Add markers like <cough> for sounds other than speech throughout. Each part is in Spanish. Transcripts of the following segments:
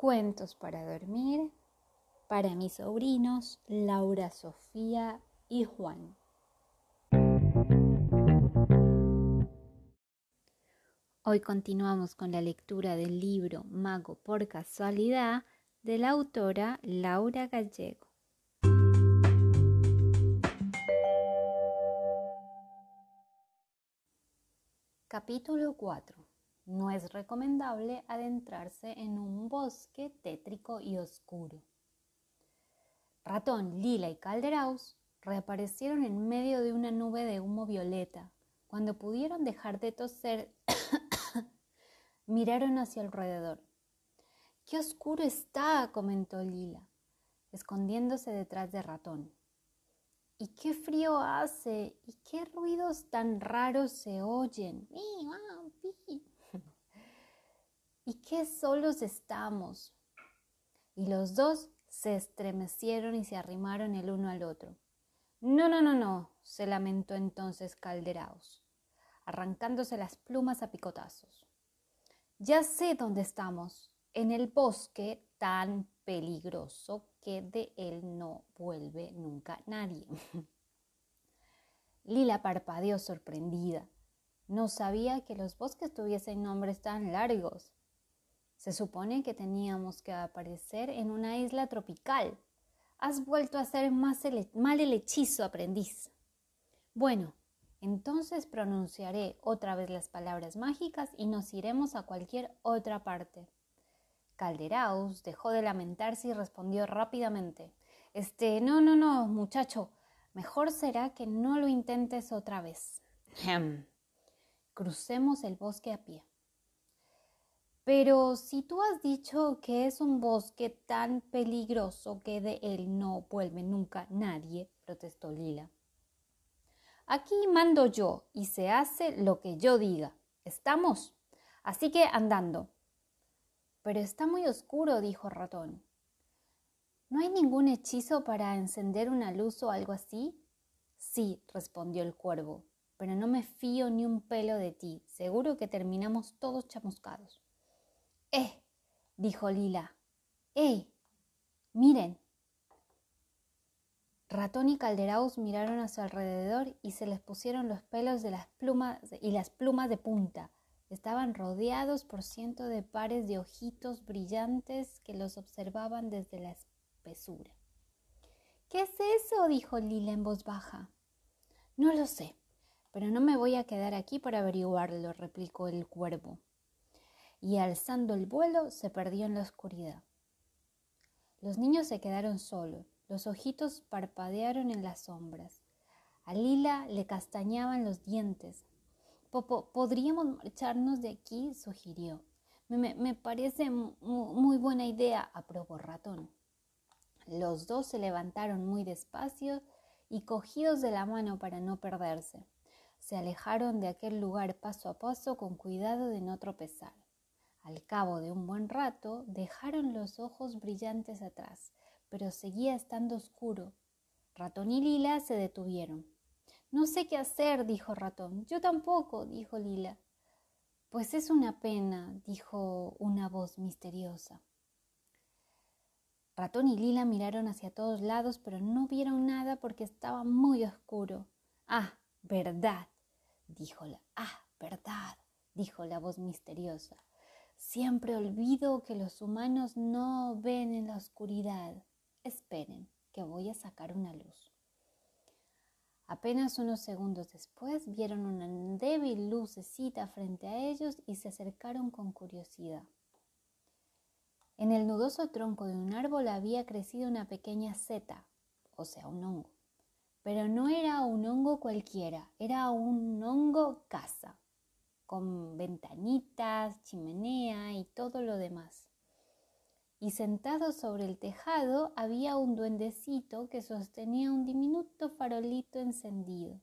Cuentos para dormir para mis sobrinos Laura, Sofía y Juan. Hoy continuamos con la lectura del libro Mago por casualidad de la autora Laura Gallego. Capítulo 4 no es recomendable adentrarse en un bosque tétrico y oscuro. Ratón, Lila y Calderaus reaparecieron en medio de una nube de humo violeta. Cuando pudieron dejar de toser, <coughs> miraron hacia alrededor. ¡Qué oscuro está! comentó Lila, escondiéndose detrás de Ratón. ¿Y qué frío hace? ¿Y qué ruidos tan raros se oyen? ¿Y qué solos estamos? Y los dos se estremecieron y se arrimaron el uno al otro. No, no, no, no, se lamentó entonces Calderaos, arrancándose las plumas a picotazos. Ya sé dónde estamos, en el bosque tan peligroso que de él no vuelve nunca nadie. <laughs> Lila parpadeó sorprendida. No sabía que los bosques tuviesen nombres tan largos. Se supone que teníamos que aparecer en una isla tropical. Has vuelto a ser más mal el hechizo, aprendiz. Bueno, entonces pronunciaré otra vez las palabras mágicas y nos iremos a cualquier otra parte. Calderaus dejó de lamentarse y respondió rápidamente. Este, no, no, no, muchacho, mejor será que no lo intentes otra vez. Crucemos el bosque a pie. Pero si tú has dicho que es un bosque tan peligroso que de él no vuelve nunca nadie, protestó Lila. Aquí mando yo y se hace lo que yo diga. ¿Estamos? Así que andando. Pero está muy oscuro, dijo Ratón. ¿No hay ningún hechizo para encender una luz o algo así? Sí, respondió el cuervo, pero no me fío ni un pelo de ti. Seguro que terminamos todos chamuscados. ¡Eh! dijo Lila. ¡Eh! Miren. Ratón y Calderaus miraron a su alrededor y se les pusieron los pelos de las plumas y las plumas de punta. Estaban rodeados por cientos de pares de ojitos brillantes que los observaban desde la espesura. ¿Qué es eso? dijo Lila en voz baja. No lo sé, pero no me voy a quedar aquí para averiguarlo, replicó el cuervo y alzando el vuelo se perdió en la oscuridad. Los niños se quedaron solos, los ojitos parpadearon en las sombras. A Lila le castañaban los dientes. Popo, ¿podríamos marcharnos de aquí? sugirió. Me, me parece muy buena idea, aprobó Ratón. Los dos se levantaron muy despacio y cogidos de la mano para no perderse. Se alejaron de aquel lugar paso a paso con cuidado de no tropezar. Al cabo de un buen rato dejaron los ojos brillantes atrás, pero seguía estando oscuro. Ratón y Lila se detuvieron. No sé qué hacer, dijo Ratón. Yo tampoco, dijo Lila. Pues es una pena, dijo una voz misteriosa. Ratón y Lila miraron hacia todos lados, pero no vieron nada porque estaba muy oscuro. Ah, verdad, dijo la. Ah, verdad, dijo la voz misteriosa. Siempre olvido que los humanos no ven en la oscuridad. Esperen, que voy a sacar una luz. Apenas unos segundos después vieron una débil lucecita frente a ellos y se acercaron con curiosidad. En el nudoso tronco de un árbol había crecido una pequeña seta, o sea, un hongo. Pero no era un hongo cualquiera, era un hongo casa con ventanitas, chimenea y todo lo demás. Y sentado sobre el tejado había un duendecito que sostenía un diminuto farolito encendido.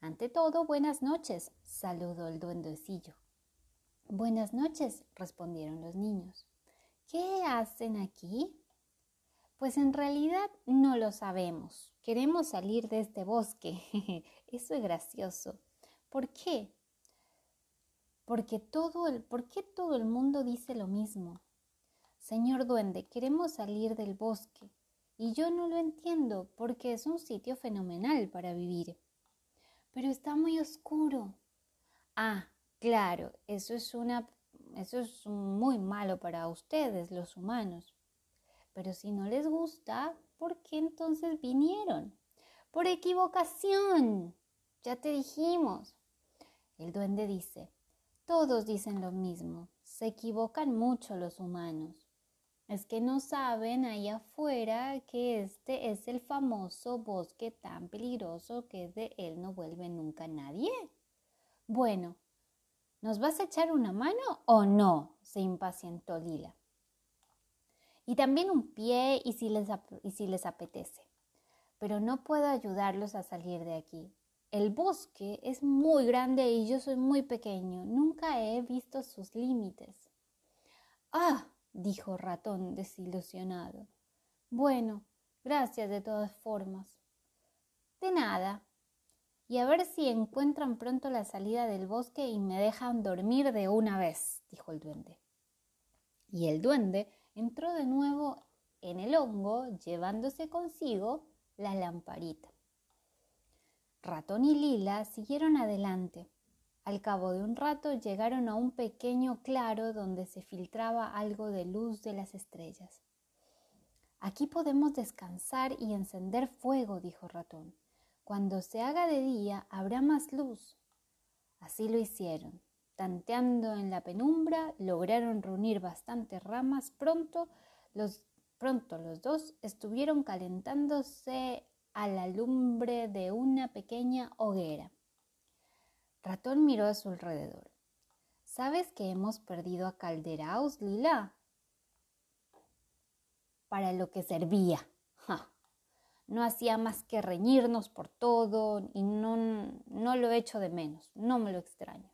Ante todo, buenas noches, saludó el duendecillo. Buenas noches, respondieron los niños. ¿Qué hacen aquí? Pues en realidad no lo sabemos. Queremos salir de este bosque. <laughs> Eso es gracioso. ¿Por qué? Porque todo el, ¿Por qué todo el mundo dice lo mismo? Señor duende, queremos salir del bosque. Y yo no lo entiendo porque es un sitio fenomenal para vivir. Pero está muy oscuro. Ah, claro, eso es una eso es muy malo para ustedes, los humanos. Pero si no les gusta, ¿por qué entonces vinieron? Por equivocación. Ya te dijimos. El duende dice, todos dicen lo mismo. Se equivocan mucho los humanos. Es que no saben ahí afuera que este es el famoso bosque tan peligroso que de él no vuelve nunca nadie. Bueno, ¿nos vas a echar una mano o no? se impacientó Lila. Y también un pie y si les, y si les apetece. Pero no puedo ayudarlos a salir de aquí. El bosque es muy grande y yo soy muy pequeño. Nunca he visto sus límites. Ah, dijo Ratón desilusionado. Bueno, gracias de todas formas. De nada. Y a ver si encuentran pronto la salida del bosque y me dejan dormir de una vez, dijo el duende. Y el duende entró de nuevo en el hongo, llevándose consigo la lamparita. Ratón y Lila siguieron adelante, al cabo de un rato llegaron a un pequeño claro donde se filtraba algo de luz de las estrellas. Aquí podemos descansar y encender fuego, dijo Ratón. Cuando se haga de día habrá más luz. Así lo hicieron. Tanteando en la penumbra, lograron reunir bastantes ramas. Pronto los, pronto los dos estuvieron calentándose a la lumbre de una pequeña hoguera. Ratón miró a su alrededor. ¿Sabes que hemos perdido a Calderaos, Lila? Para lo que servía. No hacía más que reñirnos por todo y no, no lo echo de menos, no me lo extraño.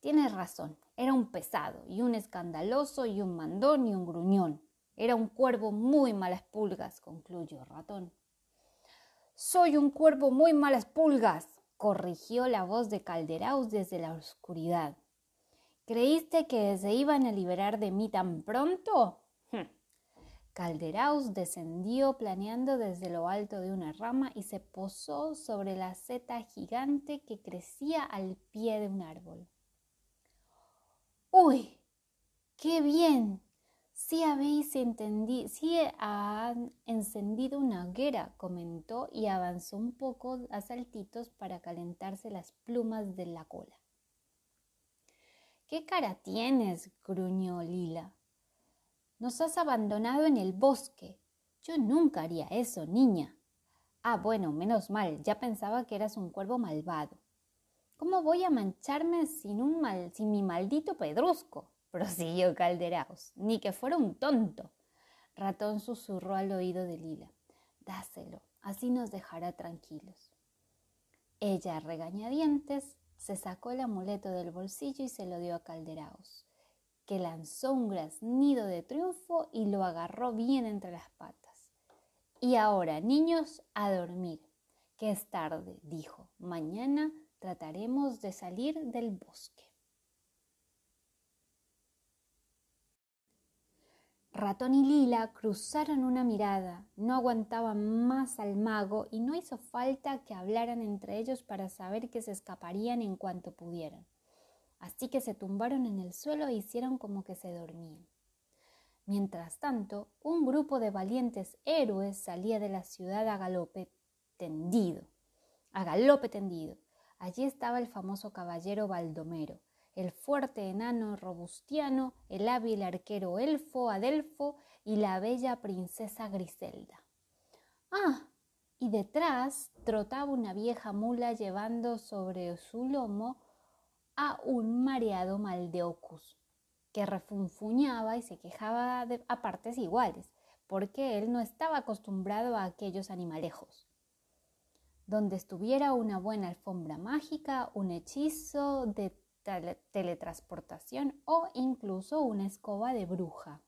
Tienes razón, era un pesado y un escandaloso y un mandón y un gruñón. Era un cuervo muy malas pulgas, concluyó Ratón. Soy un cuervo muy malas pulgas, corrigió la voz de Calderaus desde la oscuridad. ¿Creíste que se iban a liberar de mí tan pronto? Hm. Calderaus descendió planeando desde lo alto de una rama y se posó sobre la seta gigante que crecía al pie de un árbol. ¡Uy! ¡Qué bien! Sí habéis sí han encendido una hoguera, comentó y avanzó un poco a saltitos para calentarse las plumas de la cola. ¿Qué cara tienes? gruñó Lila. Nos has abandonado en el bosque. Yo nunca haría eso, niña. Ah, bueno, menos mal, ya pensaba que eras un cuervo malvado. ¿Cómo voy a mancharme sin, un mal, sin mi maldito pedrusco? Prosiguió Calderaos, ni que fuera un tonto. Ratón susurró al oído de Lila. Dáselo, así nos dejará tranquilos. Ella, regañadientes, se sacó el amuleto del bolsillo y se lo dio a Calderaos, que lanzó un graznido de triunfo y lo agarró bien entre las patas. Y ahora, niños, a dormir, que es tarde, dijo. Mañana trataremos de salir del bosque. Ratón y Lila cruzaron una mirada, no aguantaban más al mago y no hizo falta que hablaran entre ellos para saber que se escaparían en cuanto pudieran. Así que se tumbaron en el suelo e hicieron como que se dormían. Mientras tanto, un grupo de valientes héroes salía de la ciudad a galope tendido. A galope tendido. Allí estaba el famoso caballero Baldomero, el fuerte enano robustiano, el hábil arquero elfo Adelfo y la bella princesa Griselda. Ah, y detrás trotaba una vieja mula llevando sobre su lomo a un mareado Maldeocus, que refunfuñaba y se quejaba a partes iguales, porque él no estaba acostumbrado a aquellos animalejos. Donde estuviera una buena alfombra mágica, un hechizo de teletransportación o incluso una escoba de bruja.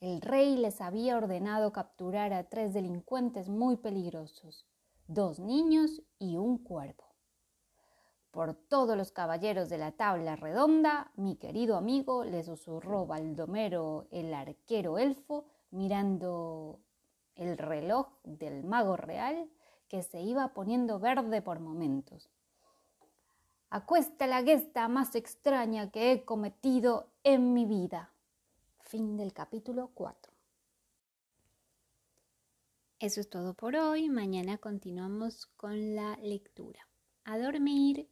El rey les había ordenado capturar a tres delincuentes muy peligrosos, dos niños y un cuervo. por todos los caballeros de la tabla redonda, mi querido amigo, le susurró Baldomero el arquero elfo, mirando el reloj del mago real, que se iba poniendo verde por momentos. Acuesta la gesta más extraña que he cometido en mi vida. Fin del capítulo 4. Eso es todo por hoy. Mañana continuamos con la lectura. A dormir.